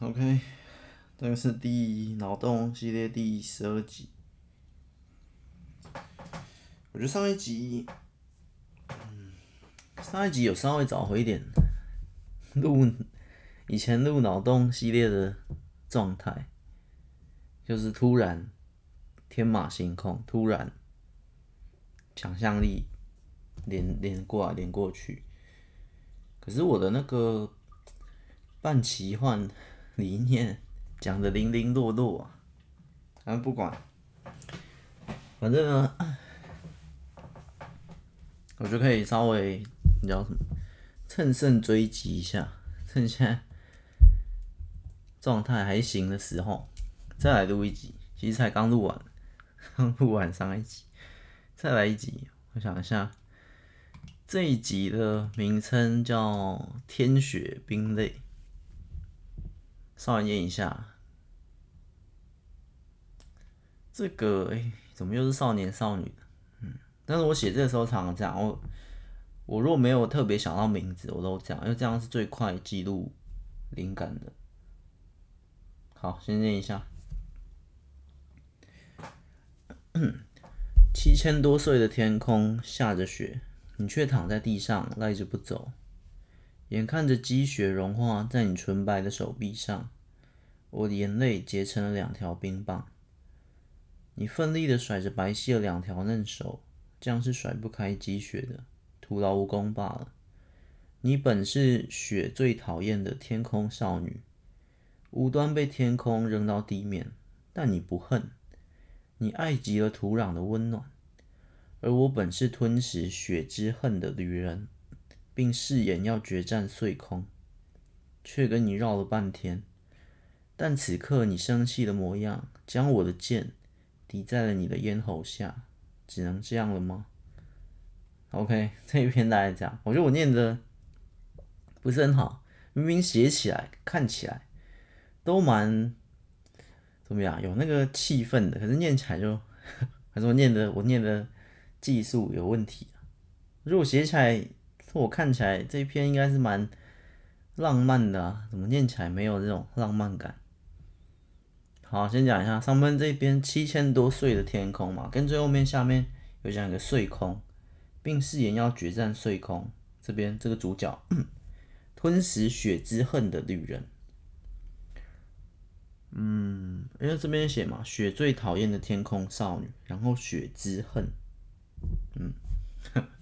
OK，这个是第脑洞系列第十二集。我觉得上一集，嗯，上一集有稍微找回一点录以前录脑洞系列的状态，就是突然天马行空，突然想象力连连过来连过去。可是我的那个半奇幻。理念讲的零零落落啊，反正不管，反正呢，我就可以稍微你知道什么，乘胜追击一下，趁现在状态还行的时候，再来录一集。其实才刚录完，刚录完上一集，再来一集。我想一下，这一集的名称叫《天雪冰泪》。稍微念一下，这个哎、怎么又是少年少女？嗯，但是我写这个时候常常这样，我我如果没有特别想到名字，我都这样，因为这样是最快记录灵感的。好，先念一下。七千多岁的天空下着雪，你却躺在地上赖着不走。眼看着积雪融化在你纯白的手臂上，我的眼泪结成了两条冰棒。你奋力的甩着白皙的两条嫩手，这样是甩不开积雪的，徒劳无功罢了。你本是雪最讨厌的天空少女，无端被天空扔到地面，但你不恨，你爱极了土壤的温暖。而我本是吞食雪之恨的旅人。并誓言要决战碎空，却跟你绕了半天。但此刻你生气的模样，将我的剑抵在了你的咽喉下，只能这样了吗？OK，这一篇大概这样。我觉得我念的不是很好，明明写起来、看起来都蛮怎么样，有那个气氛的，可是念起来就 还是我念的，我念的技术有问题。如果写起来，我看起来这一篇应该是蛮浪漫的啊，怎么念起来没有这种浪漫感？好，先讲一下上面这边七千多岁的天空嘛，跟最后面下面有讲一个碎空，并誓言要决战碎空。这边这个主角 吞食雪之恨的旅人，嗯，因为这边写嘛，雪最讨厌的天空少女，然后雪之恨，嗯。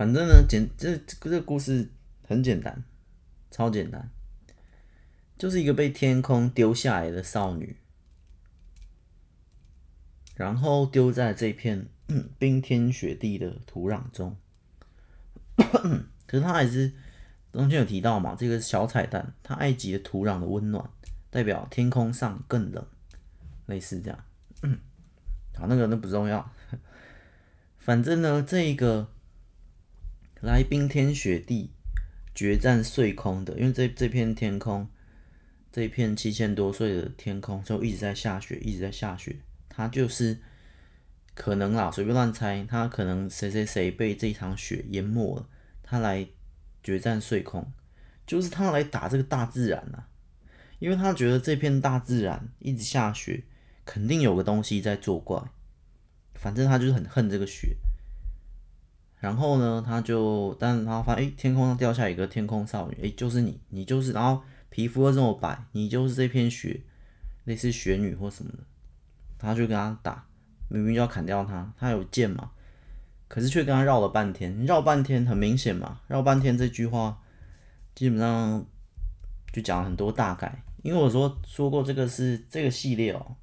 反正呢，简这这个故事很简单，超简单，就是一个被天空丢下来的少女，然后丢在这片冰天雪地的土壤中。可是他还是中间有提到嘛，这个小彩蛋，他爱极了土壤的温暖，代表天空上更冷，类似这样。好，那个那不重要，反正呢，这一个。来冰天雪地决战碎空的，因为这这片天空，这片七千多岁的天空就一直在下雪，一直在下雪。他就是可能啊，随便乱猜，他可能谁谁谁被这场雪淹没了，他来决战碎空，就是他来打这个大自然啊，因为他觉得这片大自然一直下雪，肯定有个东西在作怪，反正他就是很恨这个雪。然后呢，他就，但是他发现，哎，天空上掉下一个天空少女，哎，就是你，你就是，然后皮肤又这么白，你就是这片雪，类似雪女或什么的，他就跟他打，明明就要砍掉他，他有剑嘛，可是却跟他绕了半天，绕半天很明显嘛，绕半天这句话基本上就讲了很多大概，因为我说说过这个是这个系列哦，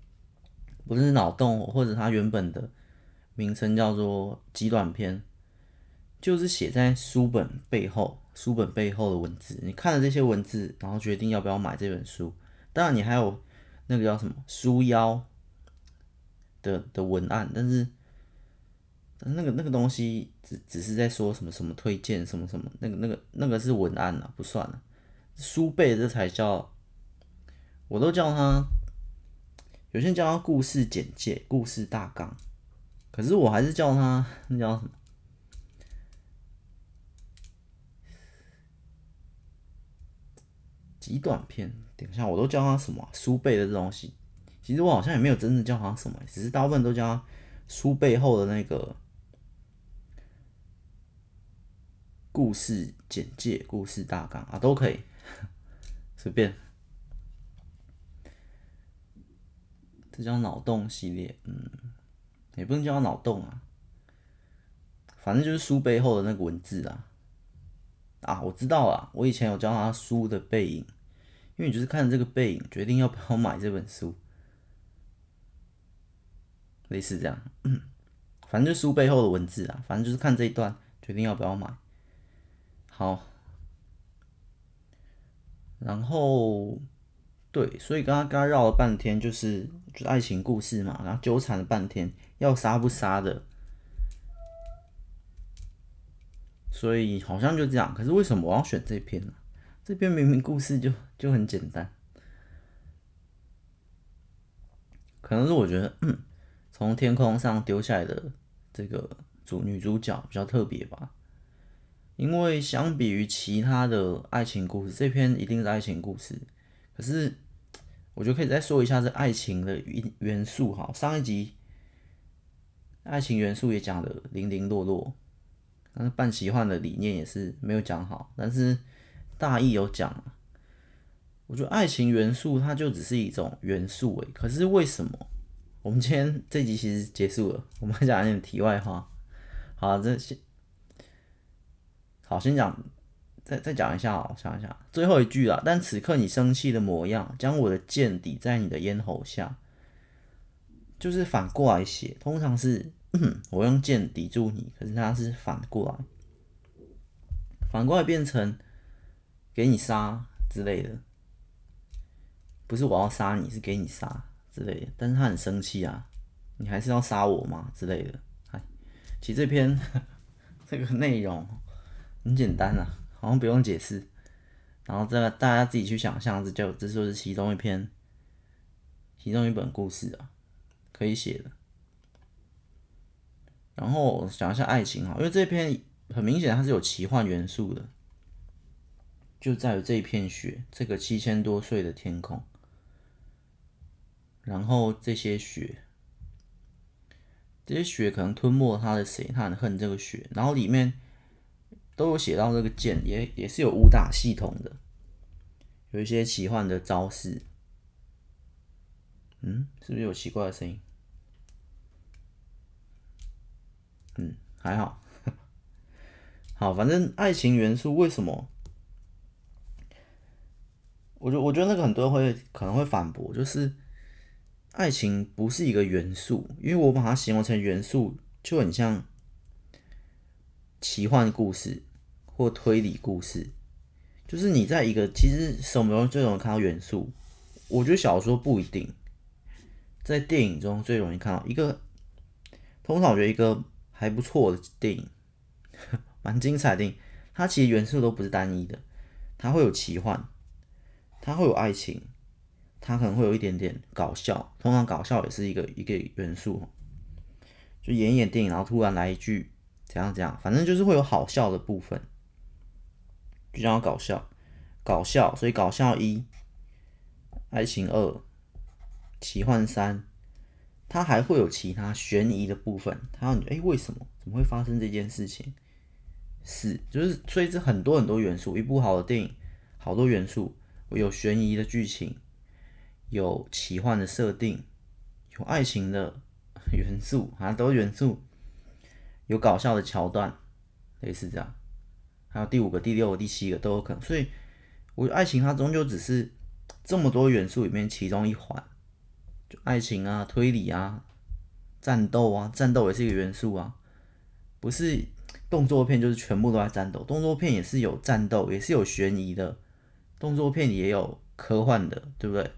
不是脑洞或者他原本的。名称叫做极短篇，就是写在书本背后，书本背后的文字。你看了这些文字，然后决定要不要买这本书。当然，你还有那个叫什么书腰的的文案，但是那个那个东西只只是在说什么什么推荐什么什么，那个那个那个是文案啊，不算了。书背这才叫，我都叫它，有些人叫它故事简介、故事大纲。可是我还是叫他，那叫什么？极短篇，等一下我都叫它什么书背的这东西。其实我好像也没有真正叫它什么，只是大部分都叫它书背后的那个故事简介、故事大纲啊，都可以 随便。这叫脑洞系列，嗯，也不能叫脑洞啊，反正就是书背后的那个文字啊。啊，我知道了，我以前有教他书的背影，因为你就是看这个背影决定要不要买这本书，类似这样，反正就是书背后的文字啊，反正就是看这一段决定要不要买。好，然后对，所以刚刚刚绕了半天，就是就是爱情故事嘛，然后纠缠了半天，要杀不杀的。所以好像就这样，可是为什么我要选这篇呢？这篇明明故事就就很简单，可能是我觉得，从天空上丢下来的这个主女主角比较特别吧。因为相比于其他的爱情故事，这篇一定是爱情故事。可是我觉得可以再说一下这爱情的元元素哈。上一集爱情元素也讲的零零落落。但是半奇幻的理念也是没有讲好，但是大意有讲。我觉得爱情元素它就只是一种元素诶，可是为什么？我们今天这集其实结束了，我们讲一点题外话。好，这先好先讲，再再讲一下哦，想一下最后一句啊。但此刻你生气的模样，将我的剑抵在你的咽喉下，就是反过来写，通常是。我用剑抵住你，可是它是反过来，反过来变成给你杀之类的，不是我要杀你，是给你杀之类的。但是他很生气啊，你还是要杀我吗之类的？哎，其实这篇 这个内容很简单啊，好像不用解释，然后这个大家自己去想象，这就这就是其中一篇，其中一本故事啊，可以写的。然后讲一下爱情哈，因为这篇很明显它是有奇幻元素的，就在于这一片雪，这个七千多岁的天空，然后这些雪，这些雪可能吞没了他的谁，他很恨这个雪，然后里面都有写到这个剑，也也是有武打系统的，有一些奇幻的招式，嗯，是不是有奇怪的声音？嗯，还好，好，反正爱情元素为什么？我觉我觉得那个很多人会可能会反驳，就是爱情不是一个元素，因为我把它形容成元素，就很像奇幻故事或推理故事，就是你在一个其实什么时候最容易看到元素？我觉得小说不一定，在电影中最容易看到一个，通常我觉得一个。还不错的电影，蛮精彩的电影。它其实元素都不是单一的，它会有奇幻，它会有爱情，它可能会有一点点搞笑。通常搞笑也是一个一个元素。就演一演电影，然后突然来一句怎样怎样，反正就是会有好笑的部分，就叫搞笑，搞笑。所以搞笑一，爱情二，奇幻三。它还会有其他悬疑的部分，它让你哎，为什么？怎么会发生这件事情？是，就是所以这很多很多元素，一部好的电影，好多元素，有悬疑的剧情，有奇幻的设定，有爱情的元素，好 像都是元素，有搞笑的桥段，类似这样，还有第五个、第六个、第七个都有可能。所以，我觉得爱情它终究只是这么多元素里面其中一环。就爱情啊，推理啊，战斗啊，战斗也是一个元素啊，不是动作片就是全部都在战斗，动作片也是有战斗，也是有悬疑的，动作片也有科幻的，对不对？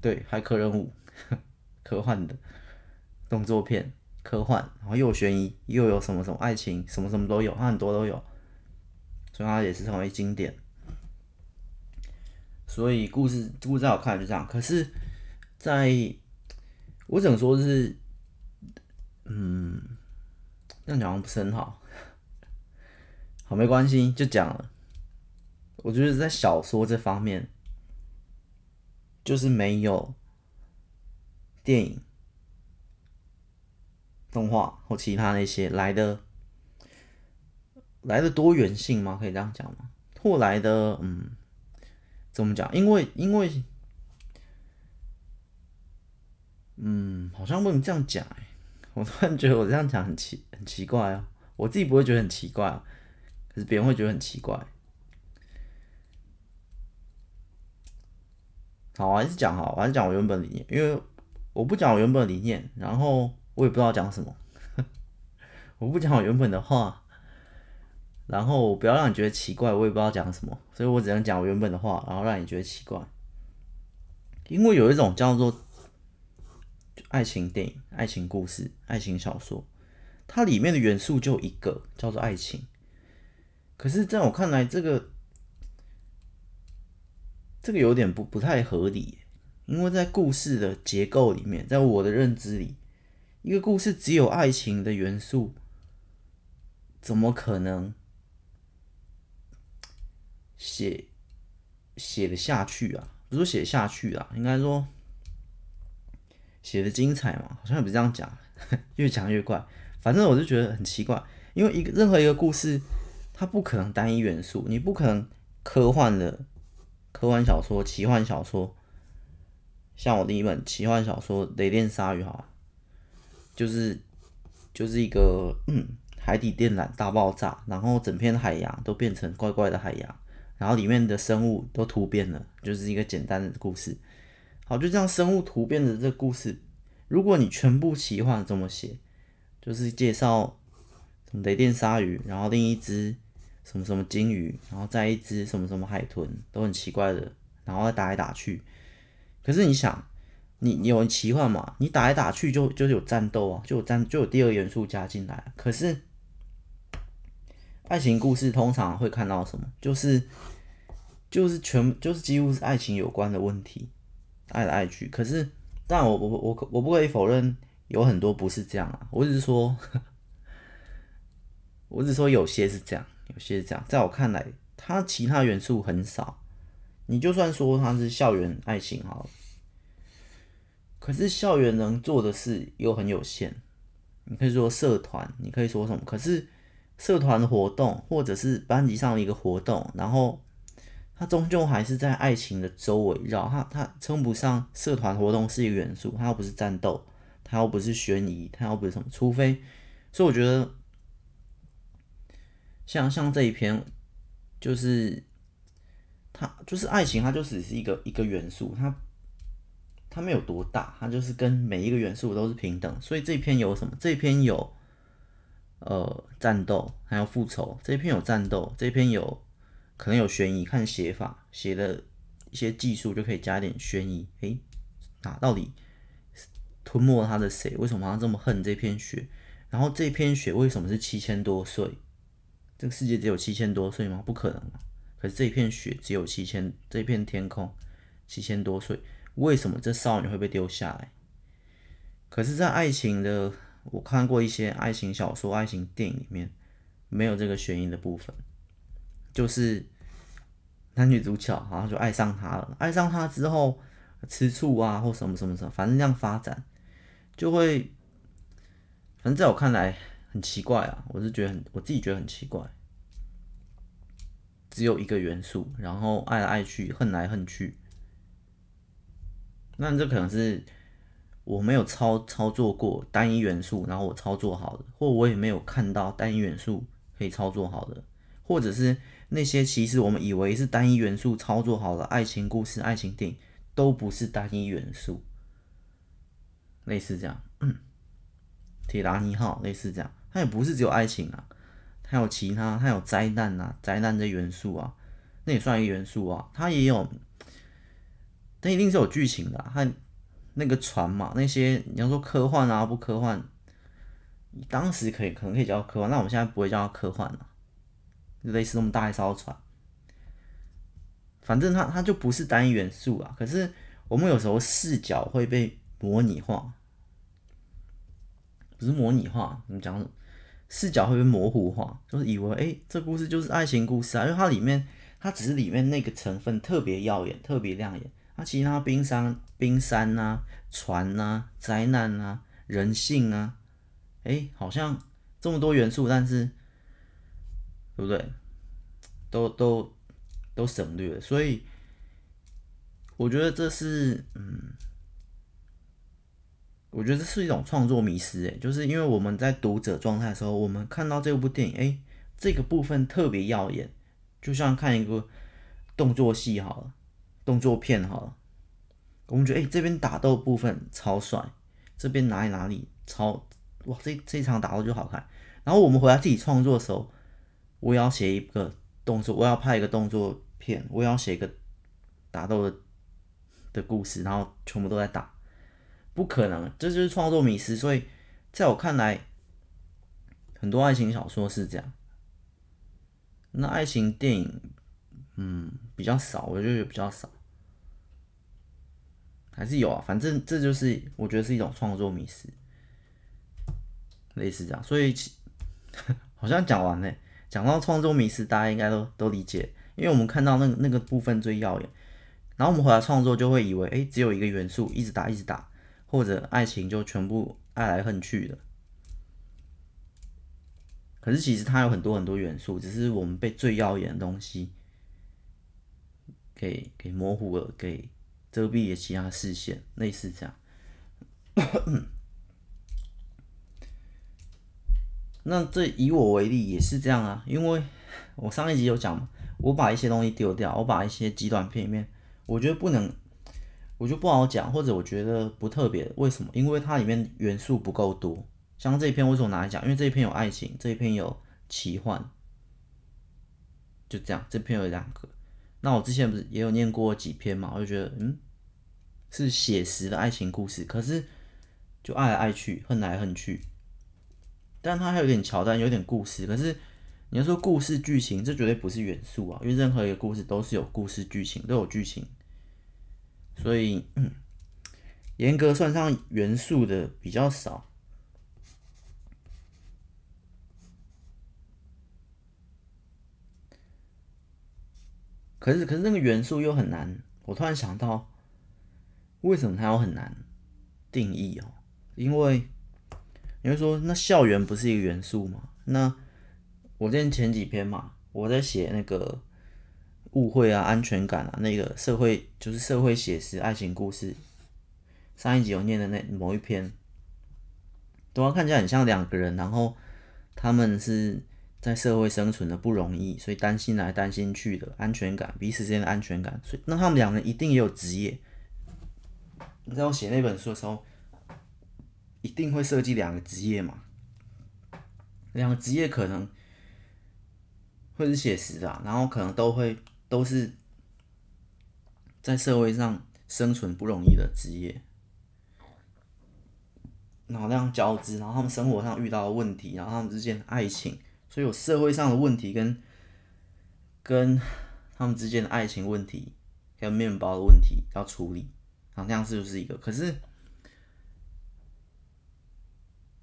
对，骇客任务，科幻的动作片，科幻，然后又有悬疑，又有什么什么爱情，什么什么都有，它很多都有，所以它也是成为经典。所以故事故事在我看来就这样，可是在，我只能说是，嗯，这样讲不是很好，好没关系，就讲了。我觉得在小说这方面，就是没有电影、动画或其他那些来的来的多元性吗？可以这样讲吗？或来的嗯，怎么讲？因为因为嗯，好像不能这样讲哎。我突然觉得我这样讲很奇很奇怪啊，我自己不会觉得很奇怪啊，可是别人会觉得很奇怪。好，我还是讲好，我还是讲我原本理念，因为我不讲我原本理念，然后我也不知道讲什么，我不讲我原本的话，然后不要让你觉得奇怪，我也不知道讲什么，所以我只能讲我原本的话，然后让你觉得奇怪，因为有一种叫做爱情电影、爱情故事、爱情小说，它里面的元素就一个叫做爱情，可是在我看来，这个。这个有点不不太合理，因为在故事的结构里面，在我的认知里，一个故事只有爱情的元素，怎么可能写写得下去啊？不是写下去啊，应该说写的精彩嘛？好像也不是这样讲，越讲越怪。反正我就觉得很奇怪，因为一个任何一个故事，它不可能单一元素，你不可能科幻的。科幻小说、奇幻小说，像我第一本奇幻小说《雷电鲨鱼》哈，就是就是一个嗯海底电缆大爆炸，然后整片海洋都变成怪怪的海洋，然后里面的生物都突变了，就是一个简单的故事。好，就这样生物突变的这故事，如果你全部奇幻这么写，就是介绍什么雷电鲨鱼，然后另一只。什么什么鲸鱼，然后再一只什么什么海豚，都很奇怪的，然后再打来打去。可是你想，你你有奇幻嘛？你打来打去就就有战斗啊，就有战就有第二元素加进来。可是爱情故事通常会看到什么？就是就是全就是几乎是爱情有关的问题，爱来爱去。可是，但我我我我不可以否认有很多不是这样啊。我只是说，我只是说有些是这样。有些是这样，在我看来，它其他元素很少。你就算说它是校园爱情好了，可是校园能做的事又很有限。你可以说社团，你可以说什么？可是社团的活动或者是班级上的一个活动，然后它终究还是在爱情的周围绕。它它称不上社团活动是一个元素，它又不是战斗，它又不是悬疑，它又不是什么。除非，所以我觉得。像像这一篇，就是它就是爱情，它就只是一个一个元素，它它没有多大，它就是跟每一个元素都是平等。所以这篇有什么？这篇有呃战斗，还有复仇。这篇有战斗，这篇有可能有悬疑，看写法写的一些技术就可以加点悬疑。诶，那到底吞没他的谁？为什么他这么恨这片雪？然后这片雪为什么是七千多岁？这个世界只有七千多岁吗？不可能啊！可是这片雪只有七千，这片天空七千多岁，为什么这少女会被丢下来？可是，在爱情的，我看过一些爱情小说、爱情电影里面，没有这个悬疑的部分，就是男女主角好像就爱上他了，爱上他之后吃醋啊，或什么什么什么，反正这样发展就会，反正在我看来。很奇怪啊，我是觉得很，我自己觉得很奇怪。只有一个元素，然后爱来爱去，恨来恨去。那这可能是我没有操操作过单一元素，然后我操作好的，或我也没有看到单一元素可以操作好的，或者是那些其实我们以为是单一元素操作好的爱情故事、爱情电影，都不是单一元素。类似这样，铁达尼号类似这样。它也不是只有爱情啊，它有其他，它有灾难啊，灾难的元素啊，那也算一个元素啊。它也有，它一定是有剧情的。它那个船嘛，那些你要说科幻啊，不科幻，当时可以可能可以叫科幻，那我们现在不会叫它科幻了，类似那么大一艘船。反正它它就不是单一元素啊。可是我们有时候视角会被模拟化，不是模拟化，怎么讲？视角会被模糊化，就是以为哎、这故事就是爱情故事啊，因为它里面它只是里面那个成分特别耀眼、特别亮眼。那其他冰山、冰山啊、船啊、灾难啊、人性啊，哎、好像这么多元素，但是对不对？都都都省略了，所以我觉得这是嗯。我觉得这是一种创作迷失，诶，就是因为我们在读者状态的时候，我们看到这部电影，诶，这个部分特别耀眼，就像看一个动作戏好了，动作片好了，我们觉得，诶，这边打斗部分超帅，这边哪里哪里超，哇，这这场打斗就好看。然后我们回来自己创作的时候，我要写一个动作，我要拍一个动作片，我要写一个打斗的的故事，然后全部都在打。不可能，这就是创作迷失。所以，在我看来，很多爱情小说是这样。那爱情电影，嗯，比较少，我就觉得比较少，还是有啊。反正这就是我觉得是一种创作迷失，类似这样。所以，好像讲完了，讲到创作迷失，大家应该都都理解，因为我们看到那个那个部分最耀眼，然后我们回来创作就会以为，哎，只有一个元素，一直打，一直打。或者爱情就全部爱来恨去的，可是其实它有很多很多元素，只是我们被最耀眼的东西给给模糊了，给遮蔽了其他视线，类似这样。那这以我为例也是这样啊，因为我上一集有讲，我把一些东西丢掉，我把一些极短片里面，我觉得不能。我就不好讲，或者我觉得不特别，为什么？因为它里面元素不够多。像这一篇为什么拿来讲？因为这一篇有爱情，这一篇有奇幻，就这样。这篇有两个。那我之前不是也有念过几篇嘛？我就觉得，嗯，是写实的爱情故事，可是就爱来爱去，恨来恨去。但它还有点桥段，有点故事。可是你要说故事剧情，这绝对不是元素啊，因为任何一个故事都是有故事剧情，都有剧情。所以，严格算上元素的比较少。可是，可是那个元素又很难。我突然想到，为什么它要很难定义哦？因为你会说，那校园不是一个元素吗？那我之前前几篇嘛，我在写那个。误会啊，安全感啊，那个社会就是社会写实爱情故事。上一集有念的那某一篇，都要看起来很像两个人，然后他们是在社会生存的不容易，所以担心来担心去的安全感，彼此之间的安全感。所以那他们两个人一定也有职业。你在我写那本书的时候，一定会设计两个职业嘛？两个职业可能会是写实的，然后可能都会。都是在社会上生存不容易的职业，然后那样交织，然后他们生活上遇到的问题，然后他们之间的爱情，所以有社会上的问题跟跟他们之间的爱情问题，跟面包的问题要处理，然后那样是不是一个，可是，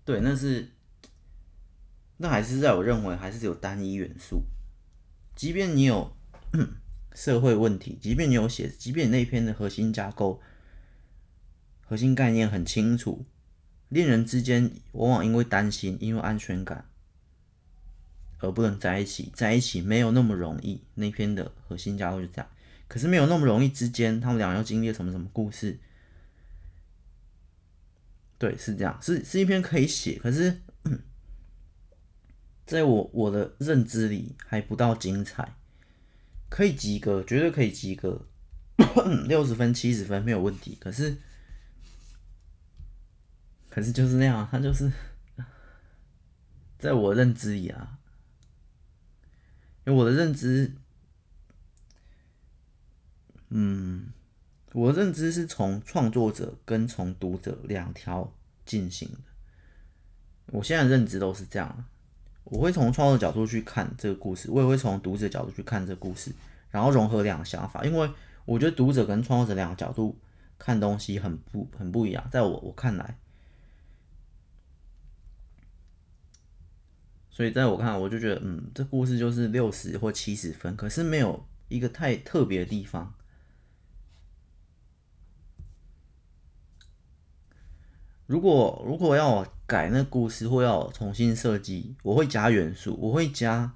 对，那是那还是在我认为还是有单一元素，即便你有。社会问题，即便你有写，即便你那篇的核心架构、核心概念很清楚，恋人之间往往因为担心、因为安全感而不能在一起，在一起没有那么容易。那篇的核心架构就这样，可是没有那么容易之间，他们俩要经历什么什么故事？对，是这样，是是一篇可以写，可是，在我我的认知里还不到精彩。可以及格，绝对可以及格，六十分、七十分没有问题。可是，可是就是那样，他就是在我认知里啊，因为我的认知，嗯，我的认知是从创作者跟从读者两条进行的。我现在认知都是这样。我会从创作角度去看这个故事，我也会从读者角度去看这故事，然后融合两个想法，因为我觉得读者跟创作者两个角度看东西很不很不一样，在我我看来，所以在我看来，我就觉得，嗯，这故事就是六十或七十分，可是没有一个太特别的地方。如果如果要我改那故事，或要重新设计，我会加元素，我会加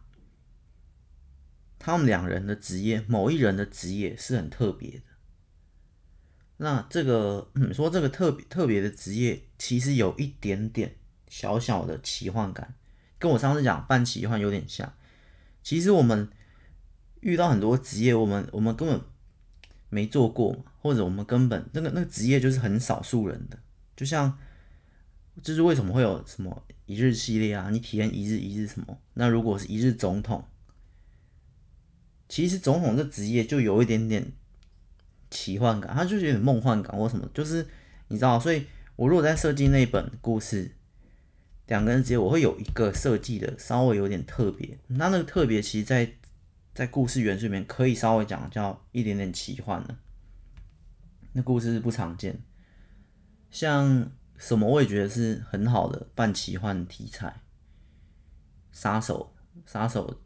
他们两人的职业，某一人的职业是很特别的。那这个，嗯，说这个特别特别的职业，其实有一点点小小的奇幻感，跟我上次讲半奇幻有点像。其实我们遇到很多职业，我们我们根本没做过，或者我们根本那个那个职业就是很少数人的。就像，就是为什么会有什么一日系列啊？你体验一日一日什么？那如果是一日总统，其实总统这职业就有一点点奇幻感，它就是有点梦幻感或什么。就是你知道，所以我如果在设计那本故事，两个人之间，我会有一个设计的稍微有点特别。那那个特别，其实在在故事元素里面可以稍微讲叫一点点奇幻的。那故事是不常见。像什么我也觉得是很好的半奇幻题材，杀手、杀手、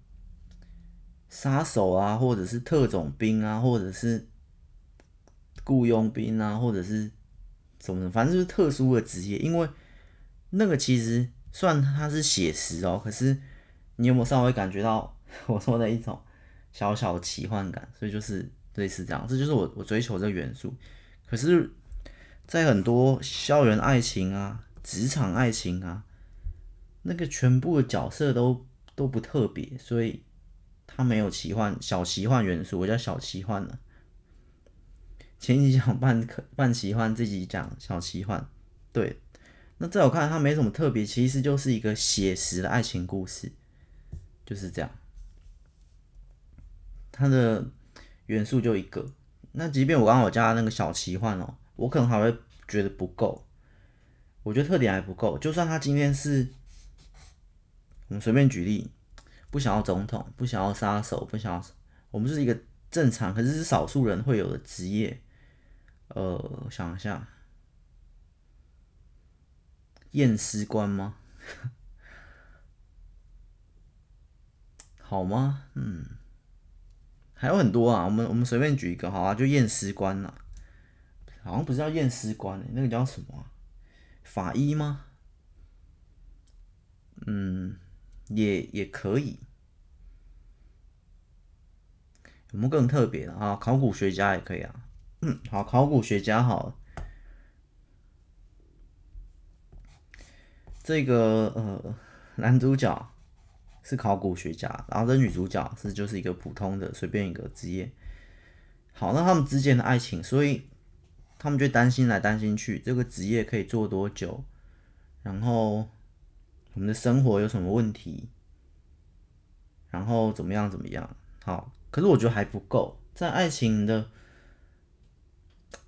杀手啊，或者是特种兵啊，或者是雇佣兵啊，或者是什么，反正就是特殊的职业。因为那个其实算它是写实哦，可是你有没有稍微感觉到 我说的一种小小的奇幻感？所以就是类似这样，这就是我我追求这个元素。可是。在很多校园爱情啊、职场爱情啊，那个全部的角色都都不特别，所以它没有奇幻小奇幻元素，我叫小奇幻了。前几讲半可 半奇幻，这集讲小奇幻。对，那在我看来，它没什么特别，其实就是一个写实的爱情故事，就是这样。它的元素就一个，那即便我刚刚我加那个小奇幻哦。我可能还会觉得不够，我觉得特点还不够。就算他今天是，我们随便举例，不想要总统，不想要杀手，不想要，我们是一个正常，可是是少数人会有的职业。呃，想一下，验尸官吗？好吗？嗯，还有很多啊。我们我们随便举一个，好啊，就验尸官了。好像不是叫验尸官，那个叫什么？法医吗？嗯，也也可以。有没有更特别的啊？考古学家也可以啊。嗯，好，考古学家好。这个呃，男主角是考古学家，然后这女主角是就是一个普通的随便一个职业。好，那他们之间的爱情，所以。他们就担心来担心去，这个职业可以做多久？然后我们的生活有什么问题？然后怎么样怎么样？好，可是我觉得还不够，在爱情的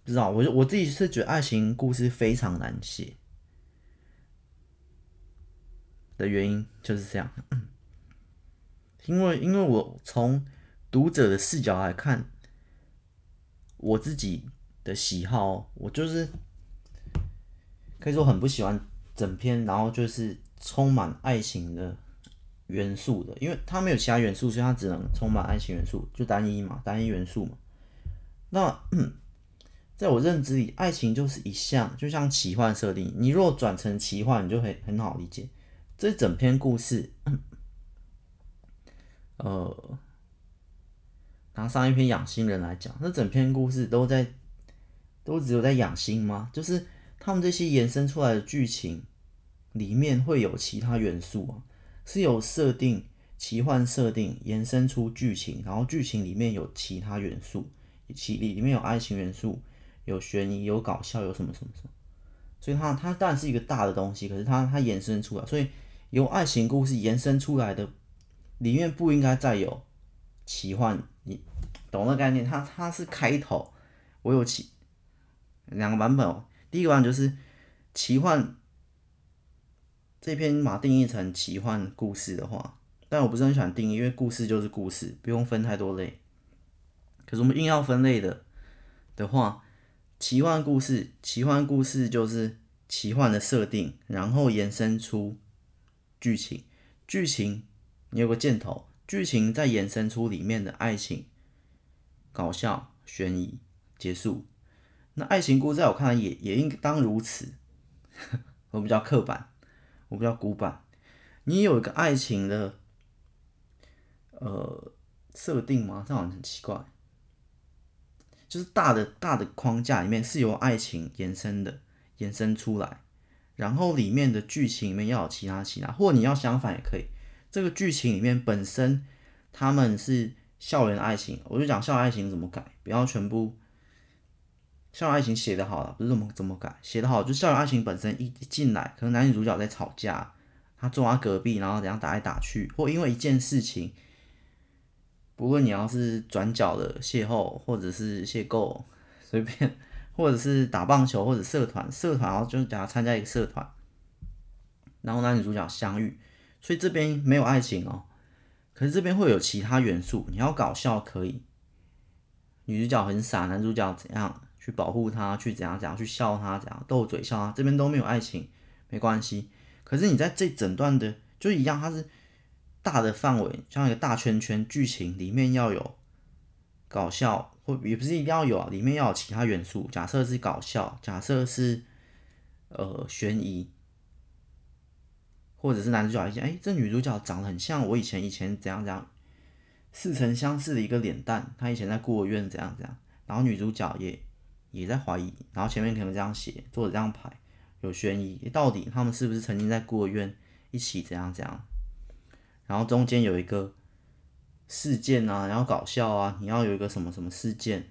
不知道，我我自己是觉得爱情故事非常难写的原因就是这样，因为因为我从读者的视角来看，我自己。的喜好，我就是可以说很不喜欢整篇，然后就是充满爱情的元素的，因为它没有其他元素，所以它只能充满爱情元素，就单一嘛，单一元素嘛。那 在我认知里，爱情就是一项，就像奇幻设定，你若转成奇幻，你就很很好理解。这整篇故事，呃，拿上一篇养心人来讲，那整篇故事都在。都只有在养心吗？就是他们这些延伸出来的剧情里面会有其他元素啊，是有设定奇幻设定延伸出剧情，然后剧情里面有其他元素，其里里面有爱情元素，有悬疑，有搞笑，有什么什么什么，所以它它当然是一个大的东西，可是它它延伸出来，所以由爱情故事延伸出来的里面不应该再有奇幻，你懂那概念？它它是开头，我有奇。两个版本哦，第一个版本就是奇幻，这篇把定义成奇幻故事的话，但我不是很喜欢定义，因为故事就是故事，不用分太多类。可是我们硬要分类的的话，奇幻故事，奇幻故事就是奇幻的设定，然后延伸出剧情，剧情你有个箭头，剧情再延伸出里面的爱情搞笑、悬疑结束。那爱情故事在我看来也也应当如此。我比较刻板，我比较古板。你有一个爱情的呃设定吗？这好像很奇怪。就是大的大的框架里面是由爱情延伸的，延伸出来，然后里面的剧情里面要有其他其他，或你要相反也可以。这个剧情里面本身他们是校园爱情，我就讲校园爱情怎么改，不要全部校园爱情写得好了，不是怎么怎么改，写得好就校园爱情本身一一进来，可能男女主角在吵架，他坐他隔壁，然后怎样打来打去，或因为一件事情。不过你要是转角的邂逅，或者是邂逅，随便，或者是打棒球，或者社团，社团然后就给他参加一个社团，然后男女主角相遇，所以这边没有爱情哦，可是这边会有其他元素，你要搞笑可以，女主角很傻，男主角怎样去保护她，去怎样怎样去笑她，怎样斗嘴笑她，这边都没有爱情，没关系，可是你在这整段的就一样，它是。大的范围像一个大圈圈，剧情里面要有搞笑，或也不是一定要有啊，里面要有其他元素。假设是搞笑，假设是呃悬疑，或者是男主角一见，哎，这女主角长得很像我以前以前怎样怎样，似曾相识的一个脸蛋，她以前在孤儿院怎样怎样，然后女主角也也在怀疑，然后前面可能这样写，作者这样排，有悬疑，到底他们是不是曾经在孤儿院一起怎样怎样？然后中间有一个事件啊，然后搞笑啊，你要有一个什么什么事件，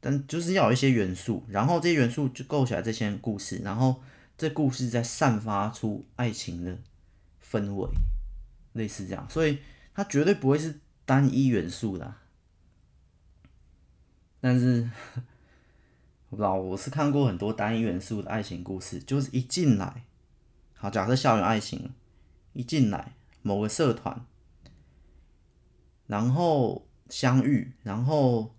但就是要有一些元素，然后这些元素就构起来这些故事，然后这故事再散发出爱情的氛围，类似这样，所以它绝对不会是单一元素的。但是我不知道，我是看过很多单一元素的爱情故事，就是一进来，好，假设校园爱情，一进来。某个社团，然后相遇，然后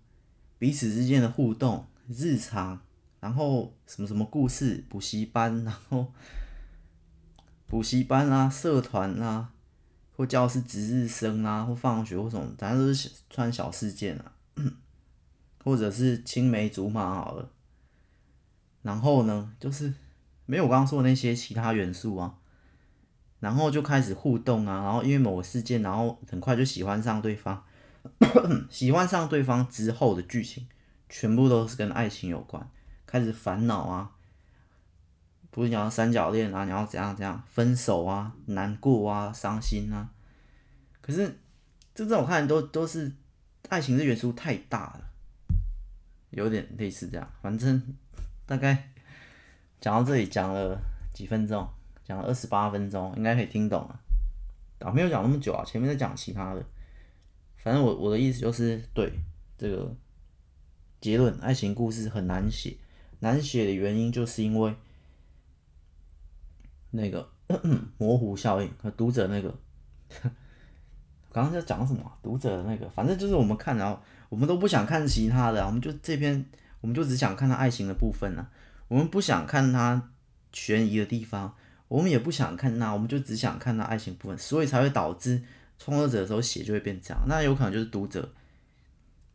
彼此之间的互动、日常，然后什么什么故事，补习班，然后补习班啊，社团啊，或教室值日生啊，或放学或什么，反正都是穿小事件啊，或者是青梅竹马好了。然后呢，就是没有我刚刚说的那些其他元素啊。然后就开始互动啊，然后因为某个事件，然后很快就喜欢上对方。喜欢上对方之后的剧情，全部都是跟爱情有关。开始烦恼啊，不是讲三角恋啊，你要怎样怎样分手啊，难过啊，伤心啊。可是这种我看都都是爱情的元素太大了，有点类似这样。反正大概讲到这里讲了几分钟。讲了二十八分钟，应该可以听懂了。啊，没有讲那么久啊，前面在讲其他的。反正我我的意思就是，对这个结论，爱情故事很难写，难写的原因就是因为那个模糊效应和读者那个。刚刚在讲什么？读者那个，反正就是我们看，然后我们都不想看其他的，我们就这篇，我们就只想看他爱情的部分呢。我们不想看他悬疑的地方。我们也不想看那，我们就只想看那爱情部分，所以才会导致创作者的时候写就会变这样。那有可能就是读者，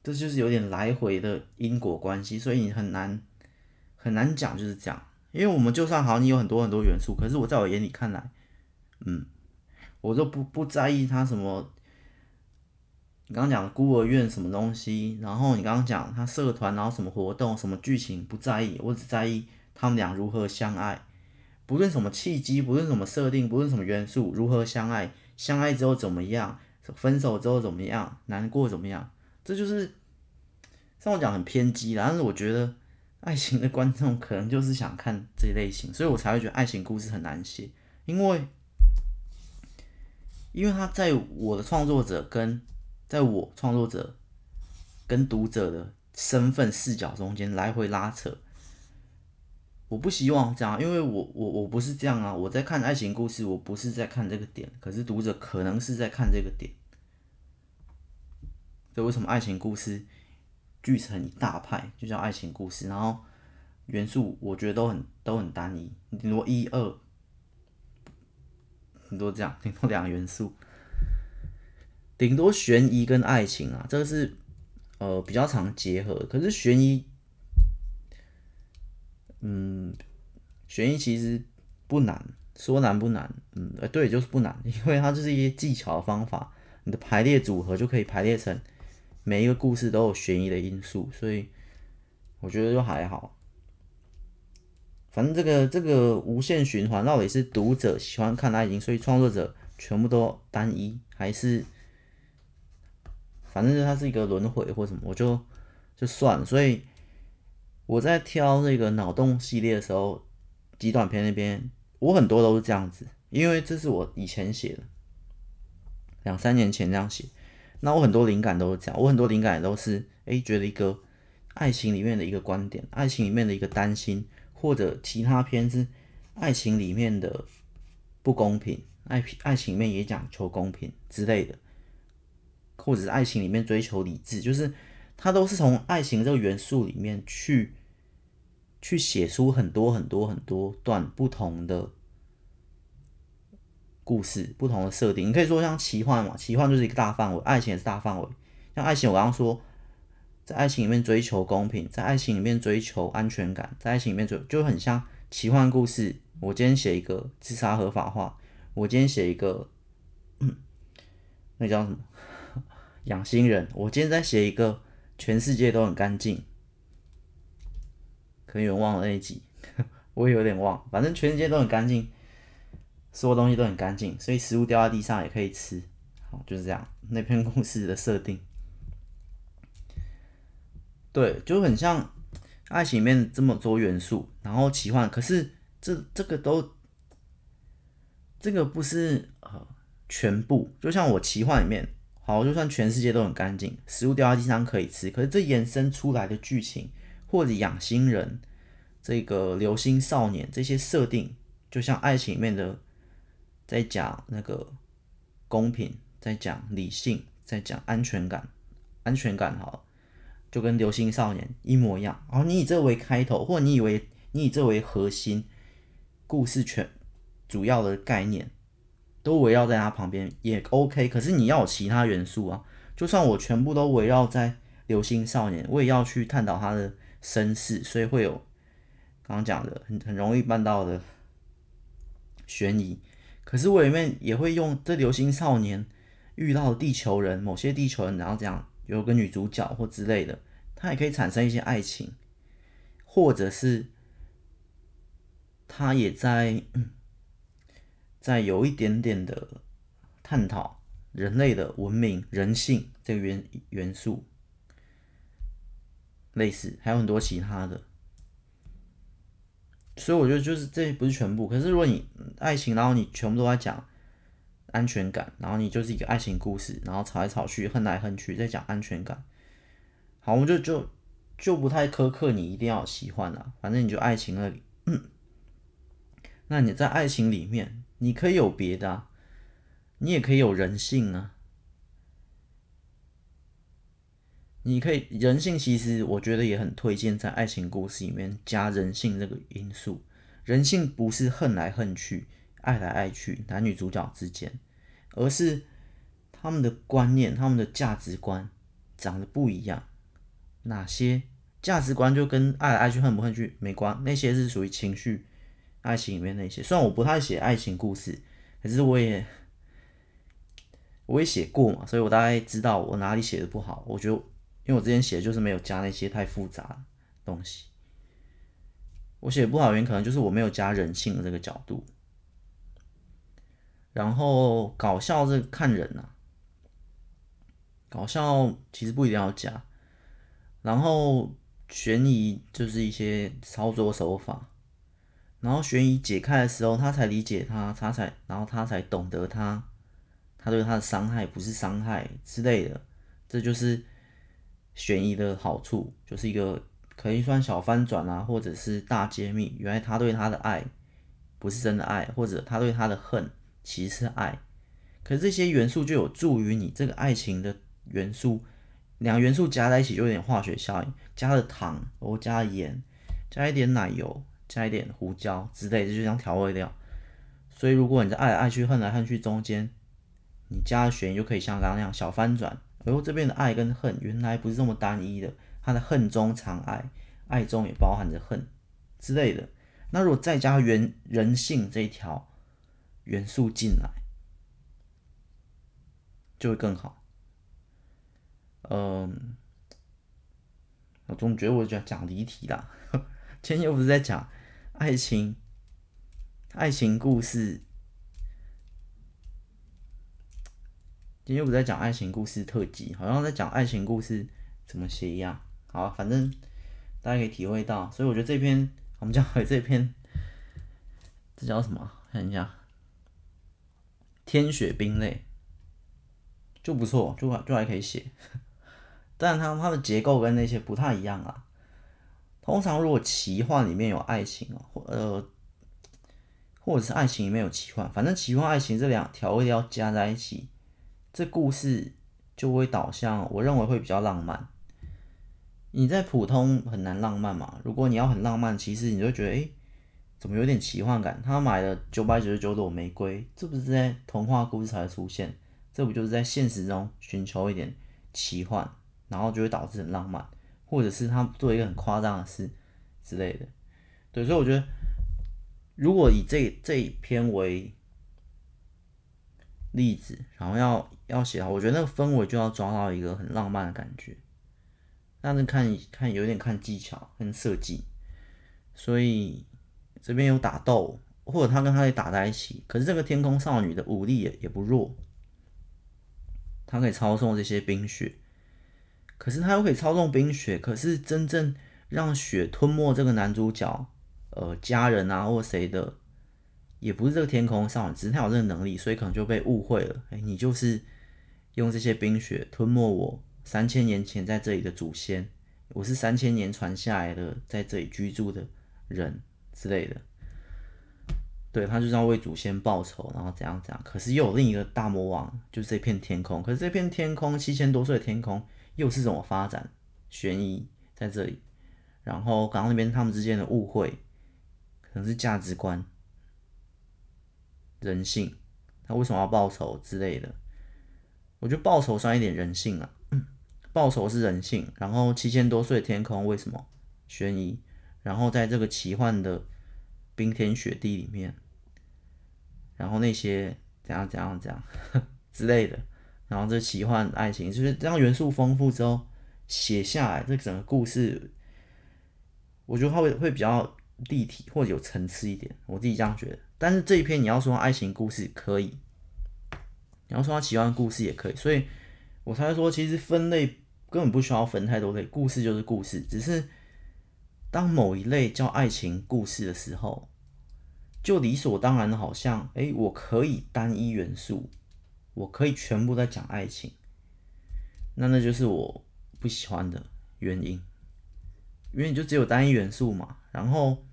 这就是有点来回的因果关系，所以你很难很难讲就是这样。因为我们就算好，你有很多很多元素，可是我在我眼里看来，嗯，我都不不在意他什么。你刚刚讲孤儿院什么东西，然后你刚刚讲他社团，然后什么活动、什么剧情，不在意，我只在意他们俩如何相爱。不论什么契机，不论什么设定，不论什么元素，如何相爱，相爱之后怎么样，分手之后怎么样，难过怎么样，这就是像我讲很偏激啦。但是我觉得爱情的观众可能就是想看这一类型，所以我才会觉得爱情故事很难写，因为因为他在我的创作者跟在我创作者跟读者的身份视角中间来回拉扯。我不希望这样，因为我我我不是这样啊！我在看爱情故事，我不是在看这个点，可是读者可能是在看这个点。所以为什么爱情故事剧成一大派就叫爱情故事？然后元素我觉得都很都很单一，顶多一二，很多这样，顶多两个元素，顶多悬疑跟爱情啊，这个是呃比较常结合。可是悬疑，嗯，悬疑其实不难，说难不难，嗯，对，就是不难，因为它就是一些技巧方法，你的排列组合就可以排列成每一个故事都有悬疑的因素，所以我觉得就还好。反正这个这个无限循环到底是读者喜欢看爱情，所以创作者全部都单一，还是反正就它是一个轮回或什么，我就就算了。所以我在挑那个脑洞系列的时候，极短篇那边我很多都是这样子，因为这是我以前写的，两三年前这样写。那我很多灵感都是这样，我很多灵感都是哎、觉得一个爱情里面的一个观点，爱情里面的一个担心。或者其他篇是爱情里面的不公平，爱爱情里面也讲求公平之类的，或者是爱情里面追求理智，就是他都是从爱情这个元素里面去去写出很多很多很多段不同的故事，不同的设定。你可以说像奇幻嘛，奇幻就是一个大范围，爱情也是大范围。像爱情，我刚刚说。在爱情里面追求公平，在爱情里面追求安全感，在爱情里面追就很像奇幻故事。我今天写一个自杀合法化，我今天写一个，嗯，那叫什么养心人？我今天在写一个全世界都很干净，可能有人忘了那一集，我也有点忘。反正全世界都很干净，所有东西都很干净，所以食物掉在地上也可以吃。好，就是这样。那篇故事的设定。对，就很像爱情里面这么多元素，然后奇幻，可是这这个都这个不是呃全部，就像我奇幻里面，好，就算全世界都很干净，食物掉在地上可以吃，可是这延伸出来的剧情或者养心人这个流星少年这些设定，就像爱情里面的在讲那个公平，在讲理性，在讲安全感，安全感好。就跟流星少年一模一样，然后你以这为开头，或你以为你以这为核心，故事全主要的概念都围绕在他旁边也 OK。可是你要有其他元素啊，就算我全部都围绕在流星少年，我也要去探讨他的身世，所以会有刚刚讲的很很容易办到的悬疑。可是我里面也会用这流星少年遇到地球人，某些地球人然后这样。有个女主角或之类的，它也可以产生一些爱情，或者是他也在在有一点点的探讨人类的文明、人性这个元元素，类似还有很多其他的，所以我觉得就是这不是全部。可是如果你爱情，然后你全部都在讲。安全感，然后你就是一个爱情故事，然后吵来吵去，恨来恨去，在讲安全感。好，我们就就就不太苛刻，你一定要喜欢啦，反正你就爱情那里。嗯，那你在爱情里面，你可以有别的，你也可以有人性啊。你可以人性，其实我觉得也很推荐在爱情故事里面加人性这个因素。人性不是恨来恨去。爱来爱去，男女主角之间，而是他们的观念、他们的价值观长得不一样。哪些价值观就跟爱来爱去、恨不恨去没关？那些是属于情绪爱情里面那些。虽然我不太写爱情故事，可是我也我也写过嘛，所以我大概知道我哪里写的不好。我觉得，因为我之前写的就是没有加那些太复杂的东西。我写不好原因可能就是我没有加人性的这个角度。然后搞笑是看人呐、啊，搞笑其实不一定要加。然后悬疑就是一些操作手法，然后悬疑解开的时候，他才理解他，他才然后他才懂得他，他对他的伤害不是伤害之类的，这就是悬疑的好处，就是一个可以算小翻转啊，或者是大揭秘，原来他对他的爱不是真的爱，或者他对他的恨。其实是爱，可是这些元素就有助于你这个爱情的元素，两元素加在一起就有点化学效应，加了糖，然后加了盐，加一点奶油，加一点胡椒之类的，就像调味料。所以如果你在爱来爱去、恨来恨去中间，你加了悬疑，就可以像刚刚那样小翻转，哎呦，这边的爱跟恨原来不是这么单一的，他的恨中藏爱，爱中也包含着恨之类的。那如果再加原人性这一条元素进来，就会更好。嗯，我总觉得我讲讲离题啦。今天又不是在讲爱情，爱情故事。今天又不在讲爱情故事特辑，好像在讲爱情故事怎么写一样。好，反正大家可以体会到。所以我觉得这篇，我们讲回这篇，这叫什么？看一下，天雪冰泪就不错，就就还可以写。但它它的结构跟那些不太一样啊。通常如果奇幻里面有爱情哦，或呃，或者是爱情里面有奇幻，反正奇幻爱情这两条味要加在一起，这故事就会导向，我认为会比较浪漫。你在普通很难浪漫嘛？如果你要很浪漫，其实你就觉得，诶，怎么有点奇幻感？他买了九百九十九朵玫瑰，这不是在童话故事才会出现？这不就是在现实中寻求一点奇幻？然后就会导致很浪漫，或者是他做一个很夸张的事之类的。对，所以我觉得，如果以这这一篇为例子，然后要要写好，我觉得那个氛围就要抓到一个很浪漫的感觉。但是看看有点看技巧跟设计，所以这边有打斗，或者他跟他也打在一起。可是这个天空少女的武力也也不弱，她可以操纵这些冰雪。可是他又可以操纵冰雪，可是真正让雪吞没这个男主角，呃，家人啊或谁的，也不是这个天空少女，只是他有这个能力，所以可能就被误会了。哎、你就是用这些冰雪吞没我三千年前在这里的祖先，我是三千年传下来的在这里居住的人之类的。对，他就是要为祖先报仇，然后怎样怎样。可是又有另一个大魔王，就是这片天空。可是这片天空七千多岁的天空。又是怎么发展？悬疑在这里，然后刚刚那边他们之间的误会，可能是价值观、人性，他为什么要报仇之类的？我觉得报仇算一点人性啊，报仇是人性。然后七千多岁的天空为什么悬疑？然后在这个奇幻的冰天雪地里面，然后那些怎样怎样怎样 之类的。然后这奇幻爱情就是这样元素丰富之后写下来，这整个故事，我觉得它会会比较立体或者有层次一点，我自己这样觉得。但是这一篇你要说爱情故事可以，你要说它奇幻故事也可以，所以我才说其实分类根本不需要分太多类，故事就是故事，只是当某一类叫爱情故事的时候，就理所当然的好像，哎，我可以单一元素。我可以全部在讲爱情，那那就是我不喜欢的原因，因为你就只有单一元素嘛。然后，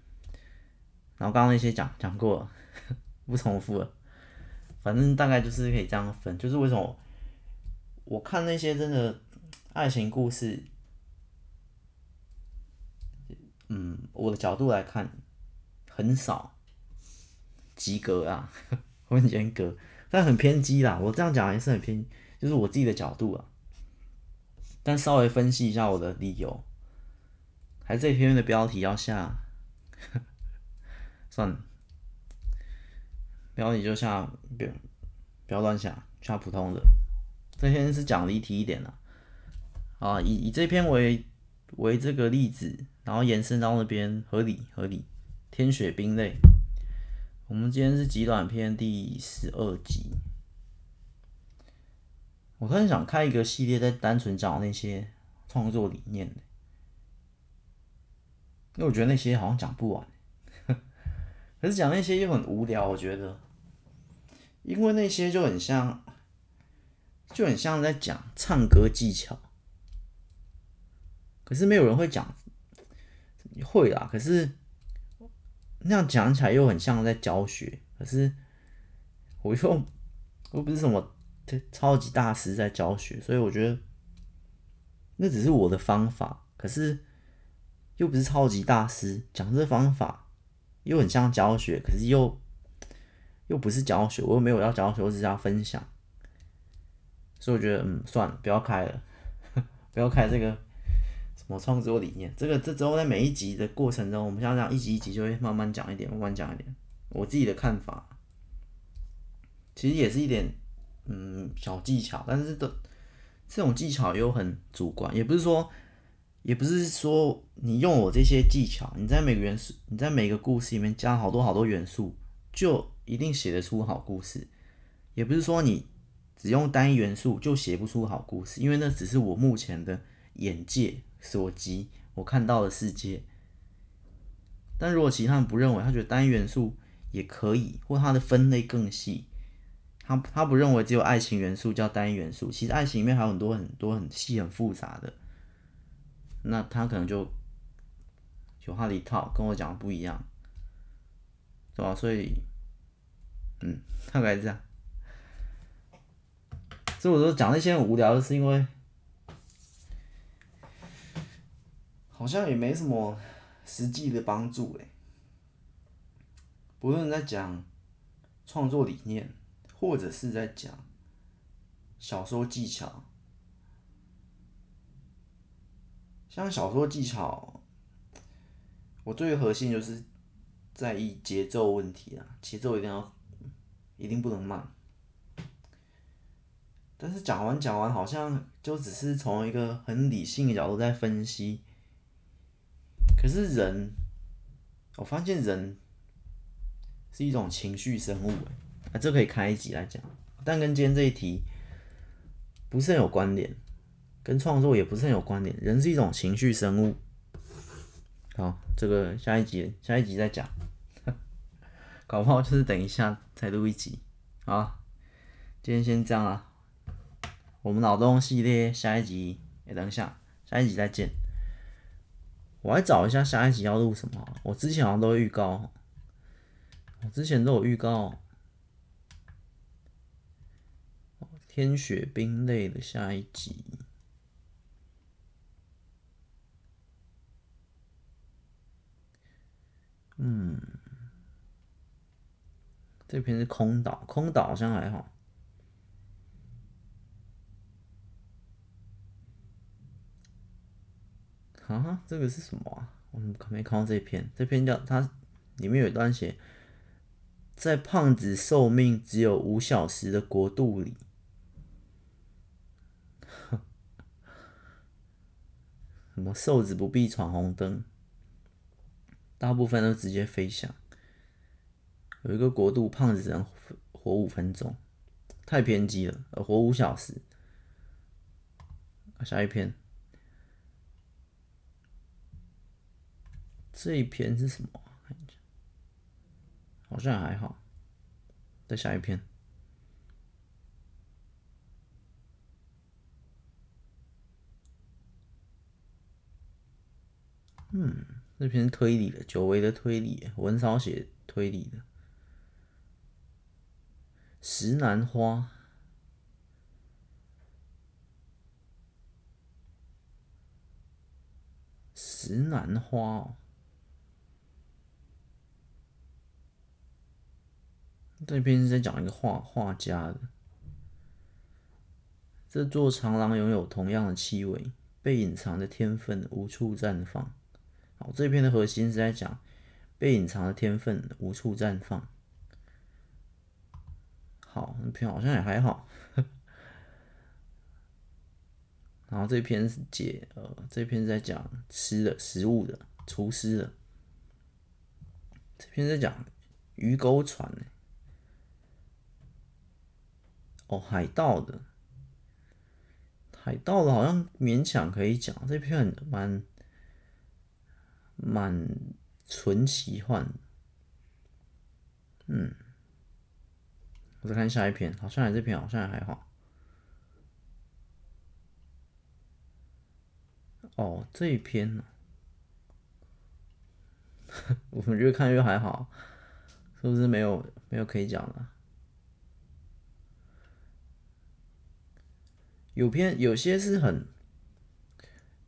然后刚刚那些讲讲过了，不重复了。反正大概就是可以这样分，就是为什么我看那些真的爱情故事，嗯，我的角度来看很少及格啊，很严格。但很偏激啦，我这样讲还是很偏，就是我自己的角度啊。但稍微分析一下我的理由，还这篇的标题要下，算了，标题就下，别不要乱下，下普通的。这篇是讲离题一点的，啊，以以这篇为为这个例子，然后延伸到那边合理合理，天雪冰泪。我们今天是极短篇第十二集。我突然想开一个系列，在单纯讲那些创作理念，因为我觉得那些好像讲不完，可是讲那些又很无聊。我觉得，因为那些就很像，就很像在讲唱歌技巧，可是没有人会讲，会啦，可是。那样讲起来又很像在教学，可是我又我不是什么超级大师在教学，所以我觉得那只是我的方法，可是又不是超级大师讲这方法，又很像教学，可是又又不是教学，我又没有要教学，我只是要分享，所以我觉得，嗯，算了，不要开了，不要开这个什么创作理念。这个这之后在每一集的过程中，我们像这样一集一集就会慢慢讲一点，慢慢讲一点。我自己的看法，其实也是一点，嗯，小技巧，但是这这种技巧又很主观，也不是说，也不是说你用我这些技巧，你在每个元素，你在每个故事里面加好多好多元素，就一定写得出好故事。也不是说你只用单一元素就写不出好故事，因为那只是我目前的眼界所及，我看到的世界。但如果其他人不认为，他觉得单元素也可以，或它的分类更细，他他不认为只有爱情元素叫单元素，其实爱情里面还有很多很多很细很复杂的，那他可能就有他的一套，跟我讲的不一样，对吧？所以，嗯，大概是这样。所以我说讲那些很无聊的是因为，好像也没什么实际的帮助诶。不论在讲创作理念，或者是在讲小说技巧，像小说技巧，我最核心就是在意节奏问题啊，节奏一定要，一定不能慢。但是讲完讲完，好像就只是从一个很理性的角度在分析。可是人，我发现人是一种情绪生物，哎，啊，这可以开一集来讲，但跟今天这一题不是很有关联，跟创作也不是很有关联。人是一种情绪生物。好，这个下一集下一集再讲，搞不好就是等一下再录一集。好，今天先这样啦。我们脑洞系列下一集，哎，等一下，下一集再见。我来找一下下一集要录什么。我之前好像都会预告，我之前都有预告。天雪冰类的下一集，嗯，这篇是空岛，空岛好像还好。啊，这个是什么啊？我怎么没看到这篇？这篇叫它里面有一段写，在胖子寿命只有五小时的国度里，什么瘦子不必闯红灯，大部分都直接飞翔。有一个国度，胖子只能活五分钟，太偏激了，活五小时。下一篇。这一篇是什么？看一下，好像还好。再下一篇。嗯，这篇推理的，久违的推理，我很少写推理的。石楠花，石楠花哦。这篇是在讲一个画画家的。这座长廊拥有同样的气味，被隐藏的天分无处绽放。好，这篇的核心是在讲被隐藏的天分无处绽放。好，那篇好像也还好。然后这篇是解呃，这篇是在讲吃的食物的厨师的。这篇在讲鱼钩船。哦，海盗的，海盗的，好像勉强可以讲，这篇蛮蛮纯奇幻。嗯，我再看下一篇，好像还这篇好像还好。哦，这一篇呢，我们越看越还好，是不是没有没有可以讲的？有篇有些是很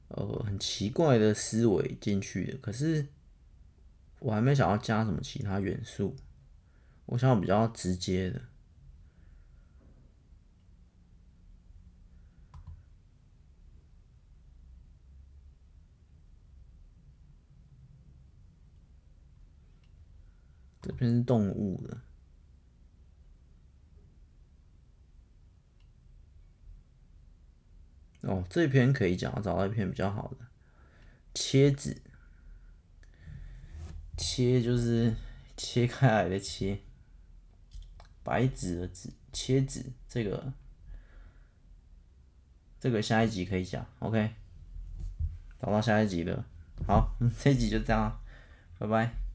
呃很奇怪的思维进去的可是我还没想要加什么其他元素我想要比较直接的。这篇是动物的哦，这篇可以讲，找到一篇比较好的。切纸，切就是切开来的切，白纸的纸，切纸这个，这个下一集可以讲，OK。找到下一集了，好，这一集就这样，拜拜。